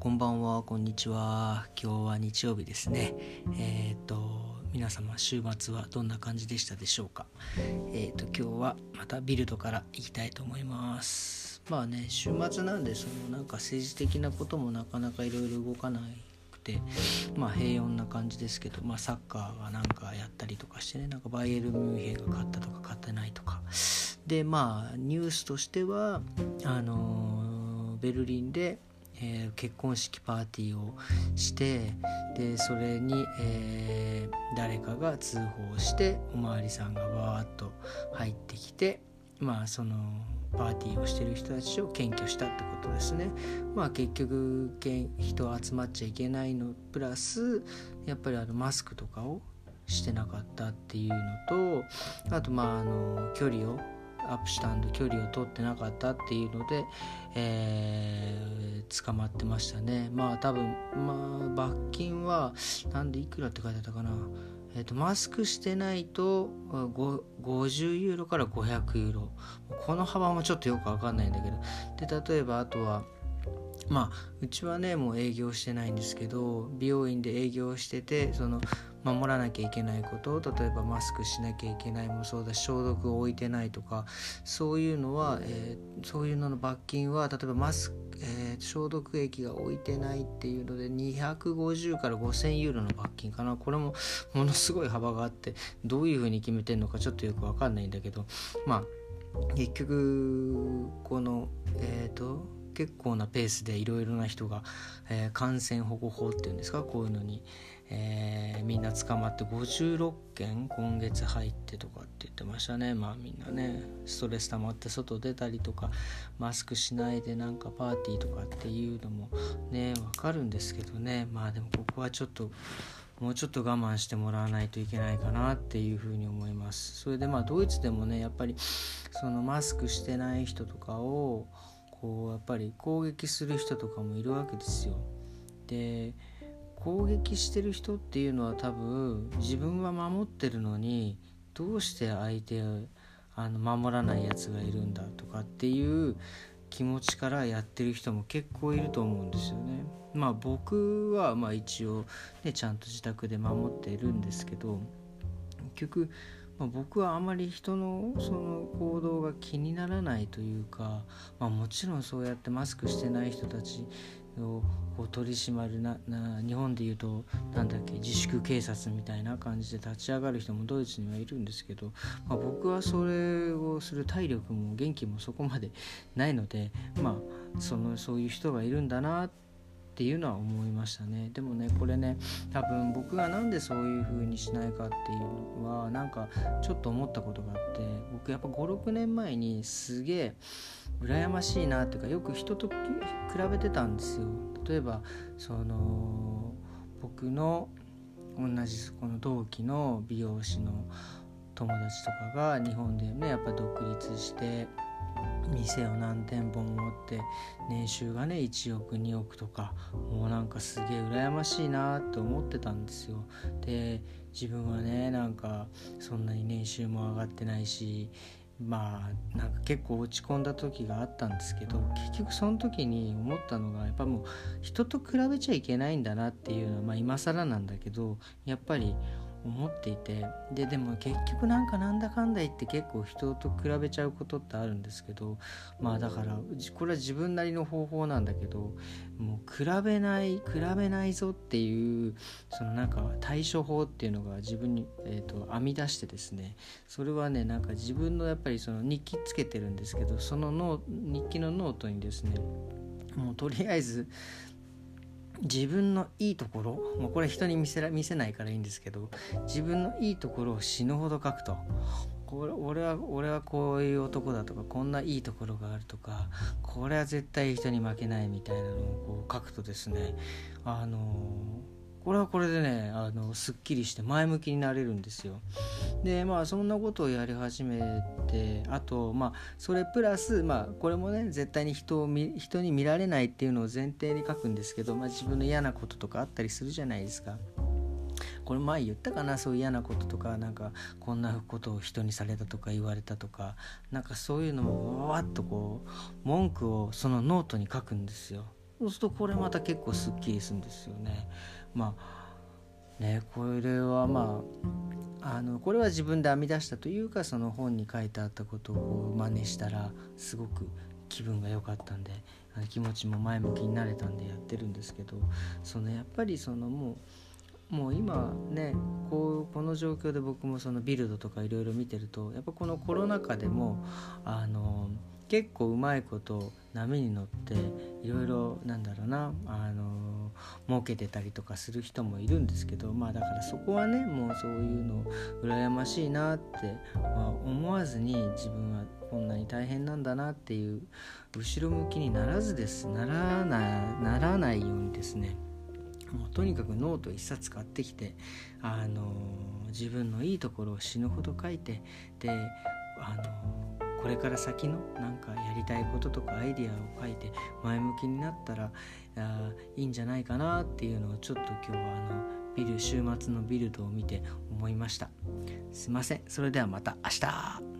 こんばんは、こんにちは。今日は日曜日ですね。えっ、ー、と、皆様、週末はどんな感じでしたでしょうか？えっ、ー、と、今日はまたビルドから行きたいと思います。まあね、週末なんで、そのなんか政治的なこともなかなかいろいろ動かないくて、まあ平穏な感じですけど、まあサッカーがなんかやったりとかしてね、なんかバイエルミュンヘンが勝ったとか勝ってないとか。で、まあニュースとしては、あのベルリンでえー、結婚式パーティーをしてでそれに、えー、誰かが通報しておまわりさんがわーっと入ってきてまあそのパーティーをしてる人たちを検挙したってことですね。まあ結局人集まっちゃいけないのプラスやっぱりあのマスクとかをしてなかったっていうのとあとまああの距離をアップしたんで距離を取ってなかったっていうので、えー、捕まってましたね。まあ多分まあ罰金はなんでいくらって書いてあったかな。えーと、マスクしてないと50ユーロから500ユーロ。この幅もちょっとよく分かんないんだけど。で例えばあとはまあうちはねもう営業してないんですけど美容院で営業しててその守らなきゃいけないこと例えばマスクしなきゃいけないもそうだし消毒を置いてないとかそういうのは、えー、そういうのの罰金は例えばマスク、えー、消毒液が置いてないっていうので250から5000ユーロの罰金かな。これもものすごい幅があってどういうふうに決めてるのかちょっとよく分かんないんだけどまあ結局このえっ、ー、と結構なペースでいろいろな人が、えー、感染保護法っていうんですかこういうのに、えー、みんな捕まって56件今月入ってとかって言ってましたね。まあみんなねストレス溜まって外出たりとかマスクしないでなんかパーティーとかっていうのもねわかるんですけどね。まあでもここはちょっともうちょっと我慢してもらわないといけないかなっていうふうに思います。それでまあドイツでもねやっぱりそのマスクしてない人とかをこうやっぱり攻撃する人とかもいるわけですよで攻撃してる人っていうのは多分自分は守ってるのにどうして相手をあの守らないやつがいるんだとかっていう気持ちからやってる人も結構いると思うんですよね。まあ僕はまあ一応ねちゃんと自宅で守っているんですけど結局、まあ、僕はあまり人のその行動が気にならないというか、まあ、もちろんそうやってマスクしてない人たちをこう取り締まるなな日本でいうとなんだっけ自粛警察みたいな感じで立ち上がる人もドイツにはいるんですけど、まあ、僕はそれをする体力も元気もそこまでないのでまあそのそういう人がいるんだなってていうのは思いましたね。でもねこれね多分僕が何でそういう風にしないかっていうのはなんかちょっと思ったことがあって僕やっぱ56年前にすげえ羨ましいなっていうかよく人と比べてたんですよ。例えばその僕の同じこの同期の美容師の友達とかが日本でねやっぱ独立して店を何店舗も持って年収がね1億2億とかもうなんかすげえ羨ましいなと思ってたんですよ。で自分はねなんかそんなに年収も上がってないしまあなんか結構落ち込んだ時があったんですけど結局その時に思ったのがやっぱもう人と比べちゃいけないんだなっていうのはまあ今更なんだけどやっぱり思っていてででも結局なんかなんだかんだ言って結構人と比べちゃうことってあるんですけどまあだからこれは自分なりの方法なんだけどもう比べない比べないぞっていうそのなんか対処法っていうのが自分に、えーと、編み出してですねそれはねなんか自分のやっぱりその日記つけてるんですけどそのノ日記のノートにですねもうとりあえず自分のいいところもうこれ人に見せら見せないからいいんですけど自分のいいところを死ぬほど書くとこれ俺は俺はこういう男だとかこんないいところがあるとかこれは絶対人に負けないみたいなのをこう書くとですねあのこれはこれでねあのすっきりして前向きになれるんですよ。でまあそんなことをやり始めてあとまあそれプラスまあこれもね絶対に人を見人に見られないっていうのを前提に書くんですけど、まあ、自分の嫌なこととかあったりするじゃないですか。これ前言ったかなそういう嫌なこととかなんかこんなことを人にされたとか言われたとかなんかそういうのもわっとこう文句をそのノートに書くんですよ。そうするとこれまた結構すっきりするんですよね。まあねこれはまああのこれは自分で編み出したというかその本に書いてあったことを真似したらすごく気分が良かったんで気持ちも前向きになれたんでやってるんですけどそのやっぱりそのもうもう今ねこうこの状況で僕もそのビルドとかいろいろ見てるとやっぱこのコロナ禍でもあの結構うまいこと波に乗っていろいろなんだろうなあの儲けてたりとかする人もいるんですけどまあだからそこはねもうそういうの羨ましいなって、まあ、思わずに自分はこんなに大変なんだなっていう後ろ向きにならずです。ならないならないようにですね。もうとにかくノート一冊買ってきてあの自分のいいところを死ぬほど書いてであのこれから先のなんかやりたいこととかアイディアを書いて前向きになったらあいいんじゃないかなっていうのをちょっと今日はあのビル週末のビルドを見て思いました。すいません。それではまた明日。